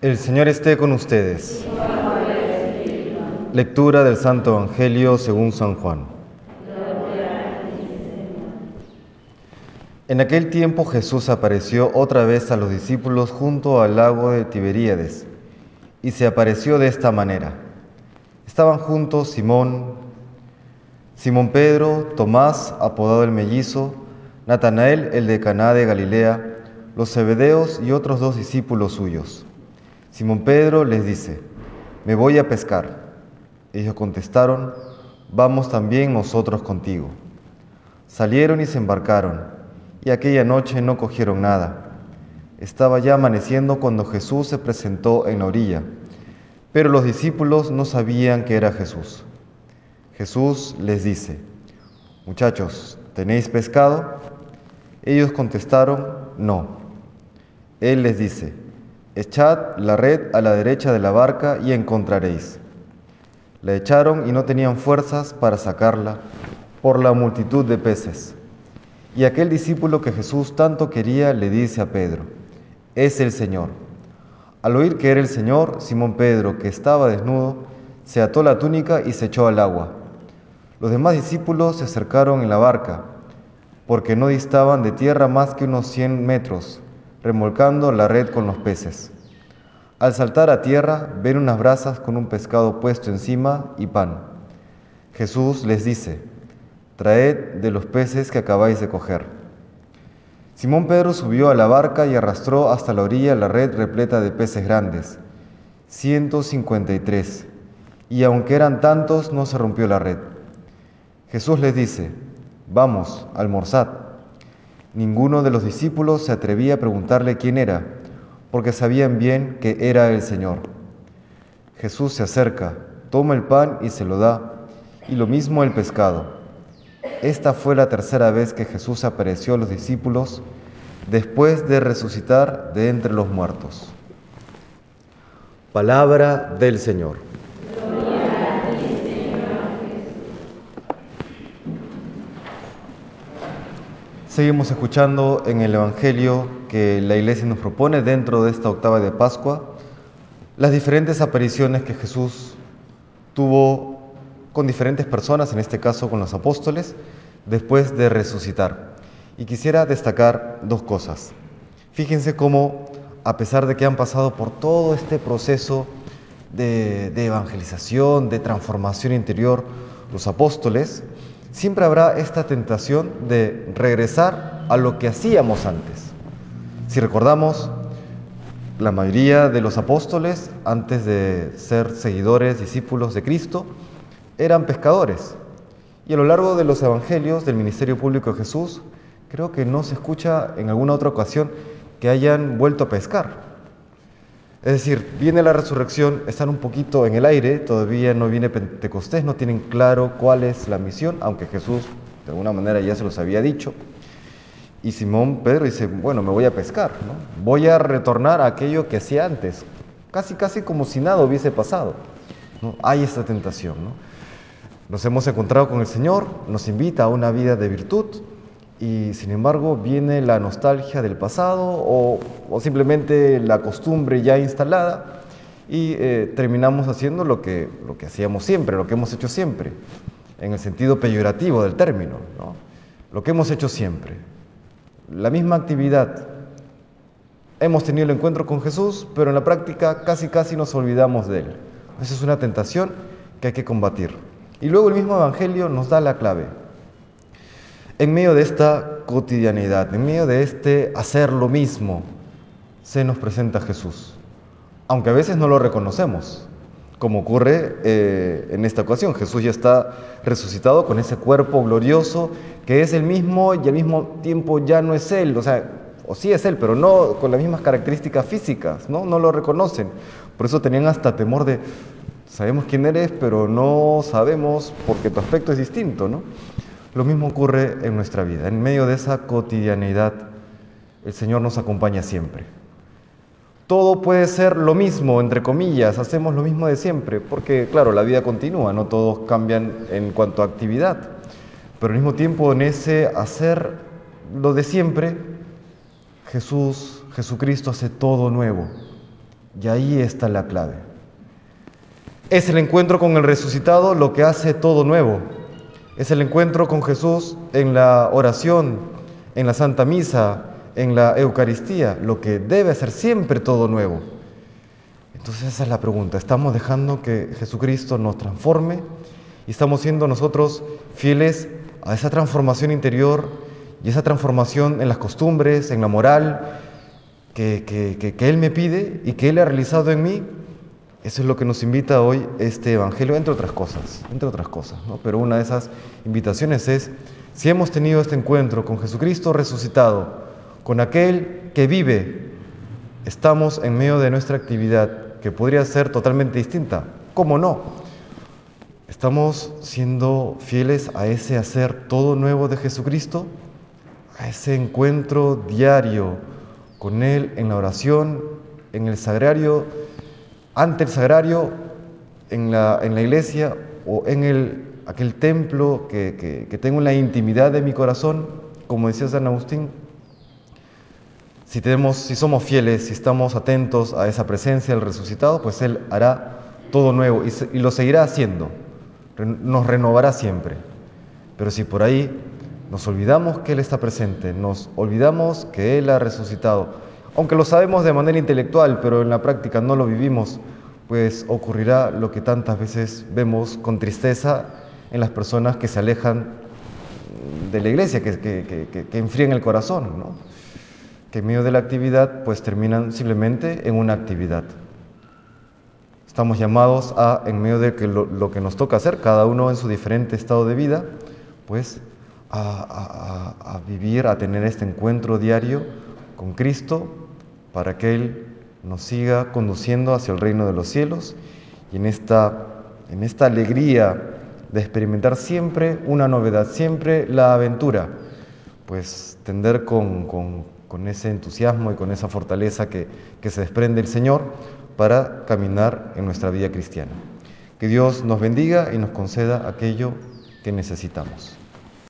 El Señor esté con ustedes. Lectura del Santo Evangelio según San Juan. En aquel tiempo Jesús apareció otra vez a los discípulos junto al lago de Tiberíades y se apareció de esta manera. Estaban juntos Simón, Simón Pedro, Tomás, apodado el mellizo, Natanael, el de Caná de Galilea, los Zebedeos y otros dos discípulos suyos. Simón Pedro les dice, me voy a pescar. Ellos contestaron, vamos también nosotros contigo. Salieron y se embarcaron, y aquella noche no cogieron nada. Estaba ya amaneciendo cuando Jesús se presentó en la orilla, pero los discípulos no sabían que era Jesús. Jesús les dice, muchachos, ¿tenéis pescado? Ellos contestaron, no. Él les dice, echad la red a la derecha de la barca y encontraréis. La echaron y no tenían fuerzas para sacarla por la multitud de peces. Y aquel discípulo que Jesús tanto quería le dice a Pedro, es el Señor. Al oír que era el Señor, Simón Pedro, que estaba desnudo, se ató la túnica y se echó al agua. Los demás discípulos se acercaron en la barca, porque no distaban de tierra más que unos cien metros, remolcando la red con los peces. Al saltar a tierra, ven unas brasas con un pescado puesto encima y pan. Jesús les dice, traed de los peces que acabáis de coger. Simón Pedro subió a la barca y arrastró hasta la orilla la red repleta de peces grandes, 153, y aunque eran tantos, no se rompió la red. Jesús les dice, vamos, almorzad. Ninguno de los discípulos se atrevía a preguntarle quién era, porque sabían bien que era el Señor. Jesús se acerca, toma el pan y se lo da, y lo mismo el pescado. Esta fue la tercera vez que Jesús apareció a los discípulos después de resucitar de entre los muertos. Palabra del Señor. Seguimos escuchando en el Evangelio que la Iglesia nos propone dentro de esta octava de Pascua las diferentes apariciones que Jesús tuvo con diferentes personas, en este caso con los apóstoles, después de resucitar. Y quisiera destacar dos cosas. Fíjense cómo, a pesar de que han pasado por todo este proceso de, de evangelización, de transformación interior, los apóstoles, siempre habrá esta tentación de regresar a lo que hacíamos antes. Si recordamos, la mayoría de los apóstoles, antes de ser seguidores, discípulos de Cristo, eran pescadores. Y a lo largo de los evangelios del ministerio público de Jesús, creo que no se escucha en alguna otra ocasión que hayan vuelto a pescar. Es decir, viene la resurrección, están un poquito en el aire, todavía no viene Pentecostés, no tienen claro cuál es la misión, aunque Jesús de alguna manera ya se los había dicho. Y Simón Pedro dice, bueno, me voy a pescar, ¿no? voy a retornar a aquello que hacía antes, casi casi como si nada hubiese pasado. ¿no? Hay esta tentación. ¿no? Nos hemos encontrado con el Señor, nos invita a una vida de virtud y sin embargo viene la nostalgia del pasado o, simplemente la costumbre ya instalada y eh, terminamos haciendo lo que, lo que hacíamos siempre, lo que hemos hecho siempre, en el sentido peyorativo del término, ¿no? lo que hemos hecho siempre la misma actividad. Hemos tenido el encuentro con Jesús, pero en la práctica casi casi nos olvidamos de Él. Esa es una tentación que hay que combatir. Y luego el mismo Evangelio nos da la clave. En medio de esta cotidianidad, en medio de este hacer lo mismo, se nos presenta Jesús. Aunque a veces no lo reconocemos, como ocurre eh, en esta ocasión. Jesús ya está resucitado con ese cuerpo glorioso que es el mismo y al mismo tiempo ya no es Él. O sea, o sí es Él, pero no con las mismas características físicas, ¿no? No lo reconocen. Por eso tenían hasta temor de, sabemos quién eres, pero no sabemos porque tu aspecto es distinto, ¿no? Lo mismo ocurre en nuestra vida. En medio de esa cotidianidad, el Señor nos acompaña siempre todo puede ser lo mismo, entre comillas, hacemos lo mismo de siempre, porque claro, la vida continúa, no todos cambian en cuanto a actividad, pero al mismo tiempo en ese hacer lo de siempre, Jesús, Jesucristo hace todo nuevo. Y ahí está la clave. Es el encuentro con el resucitado lo que hace todo nuevo. Es el encuentro con Jesús en la oración, en la Santa Misa, en la Eucaristía, lo que debe hacer siempre todo nuevo. Entonces esa es la pregunta. ¿Estamos dejando que Jesucristo nos transforme? ¿Y estamos siendo nosotros fieles a esa transformación interior y esa transformación en las costumbres, en la moral que, que, Él me pide y que Él ha realizado en mí? Eso es lo que nos invita hoy este Evangelio, entre otras cosas, entre otras cosas. Pero una de esas invitaciones es, si hemos tenido este encuentro con Jesucristo resucitado, con aquel que vive, estamos en medio de nuestra actividad, que podría ser totalmente distinta. ¿Cómo no? ¿Estamos siendo fieles a ese hacer todo nuevo de Jesucristo? A ese encuentro diario con Él en la oración, en el sagrario ante el sagrario, en la, en la iglesia o en el, aquel templo que, que, tengo en la intimidad de mi corazón, como decía San Agustín, si, tenemos, si somos fieles, si estamos atentos a esa presencia del resucitado, pues Él hará todo nuevo y, y lo seguirá haciendo, nos renovará siempre. Pero si por ahí nos olvidamos que Él está presente, nos olvidamos que Él ha resucitado, aunque lo sabemos de manera intelectual, pero en la práctica no lo vivimos, pues ocurrirá lo que tantas veces vemos con tristeza en las personas que se alejan de la iglesia, que, que, enfrían el corazón, ¿no? que en medio de la actividad pues terminan simplemente en una actividad. Estamos llamados a, en medio de que lo, que nos toca hacer, cada uno en su diferente estado de vida, pues a, a vivir, a tener este encuentro diario con Cristo para que Él nos siga conduciendo hacia el reino de los cielos y en esta, en esta alegría de experimentar siempre una novedad, siempre la aventura, pues tender con, con, ese entusiasmo y con esa fortaleza que, que se desprende el Señor para caminar en nuestra vida cristiana. Que Dios nos bendiga y nos conceda aquello que necesitamos.